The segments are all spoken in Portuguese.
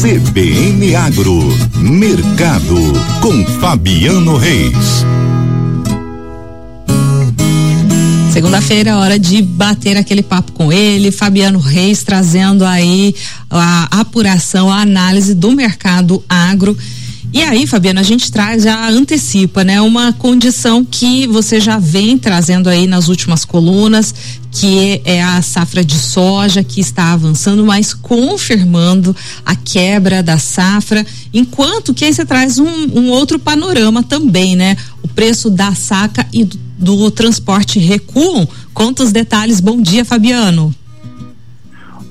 CBN Agro, Mercado, com Fabiano Reis. Segunda-feira é hora de bater aquele papo com ele, Fabiano Reis, trazendo aí a apuração, a análise do mercado agro. E aí, Fabiano, a gente traz, já antecipa, né? Uma condição que você já vem trazendo aí nas últimas colunas, que é a safra de soja que está avançando, mas confirmando a quebra da safra, enquanto que aí você traz um, um outro panorama também, né? O preço da saca e do, do transporte recuam. Conta os detalhes. Bom dia, Fabiano.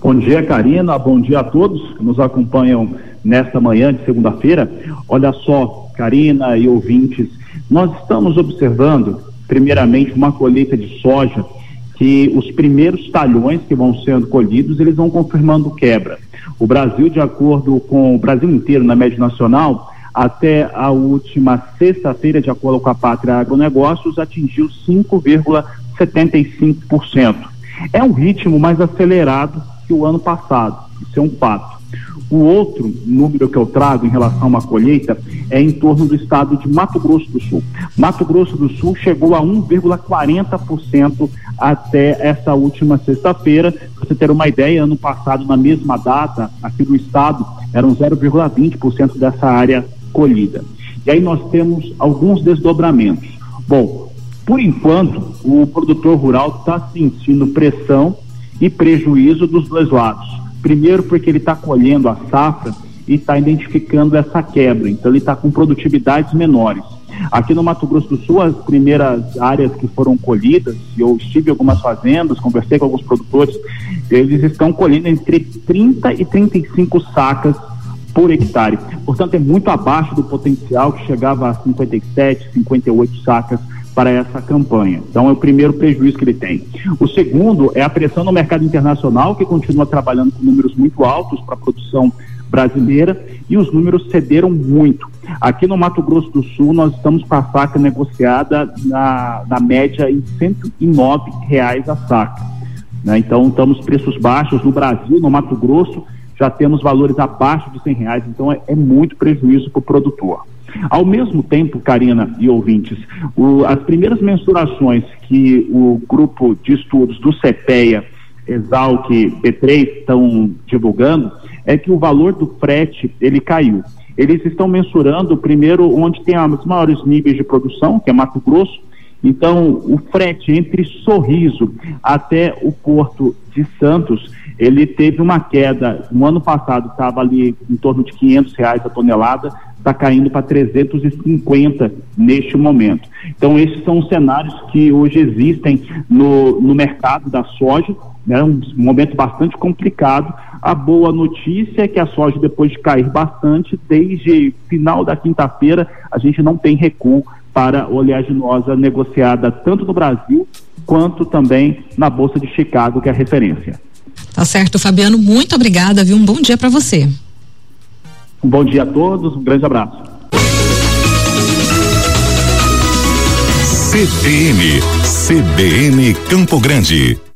Bom dia, Karina. Bom dia a todos que nos acompanham nesta manhã de segunda-feira. Olha só, Karina e ouvintes, nós estamos observando, primeiramente, uma colheita de soja que os primeiros talhões que vão sendo colhidos, eles vão confirmando quebra. O Brasil, de acordo com o Brasil inteiro na média nacional, até a última sexta-feira, de acordo com a Pátria Agronegócios, atingiu 5,75%. É um ritmo mais acelerado que o ano passado, isso é um fato. O outro número que eu trago em relação a uma colheita é em torno do estado de Mato Grosso do Sul. Mato Grosso do Sul chegou a 1,40% até essa última sexta-feira. Para você ter uma ideia, ano passado, na mesma data, aqui no estado, eram 0,20% dessa área colhida. E aí nós temos alguns desdobramentos. Bom, por enquanto, o produtor rural está sentindo pressão e prejuízo dos dois lados Primeiro, porque ele está colhendo a safra e está identificando essa quebra, então ele está com produtividades menores. Aqui no Mato Grosso do Sul, as primeiras áreas que foram colhidas, eu estive em algumas fazendas, conversei com alguns produtores, eles estão colhendo entre 30 e 35 sacas por hectare. Portanto, é muito abaixo do potencial que chegava a 57, 58 sacas para essa campanha. Então, é o primeiro prejuízo que ele tem. O segundo é a pressão no mercado internacional, que continua trabalhando com números muito altos para a produção brasileira e os números cederam muito. Aqui no Mato Grosso do Sul, nós estamos com a saca negociada na, na média em 109 reais a saca. Né? Então, estamos preços baixos no Brasil, no Mato Grosso, já temos valores abaixo de 100 reais, então é, é muito prejuízo para o produtor. Ao mesmo tempo, Karina e ouvintes, o, as primeiras mensurações que o grupo de estudos do CPEA, Exalc, P3 estão divulgando é que o valor do frete ele caiu. Eles estão mensurando primeiro onde tem os maiores níveis de produção, que é Mato Grosso. Então, o frete entre Sorriso até o porto de Santos, ele teve uma queda. No ano passado estava ali em torno de 500 reais a tonelada está caindo para 350 neste momento. Então, esses são os cenários que hoje existem no, no mercado da soja, né, um momento bastante complicado. A boa notícia é que a soja, depois de cair bastante, desde final da quinta-feira, a gente não tem recuo para oleaginosa negociada tanto no Brasil quanto também na Bolsa de Chicago, que é a referência. Tá certo, Fabiano, muito obrigada, viu? Um bom dia para você. Um bom dia a todos, um grande abraço. CBN, CBN Campo Grande.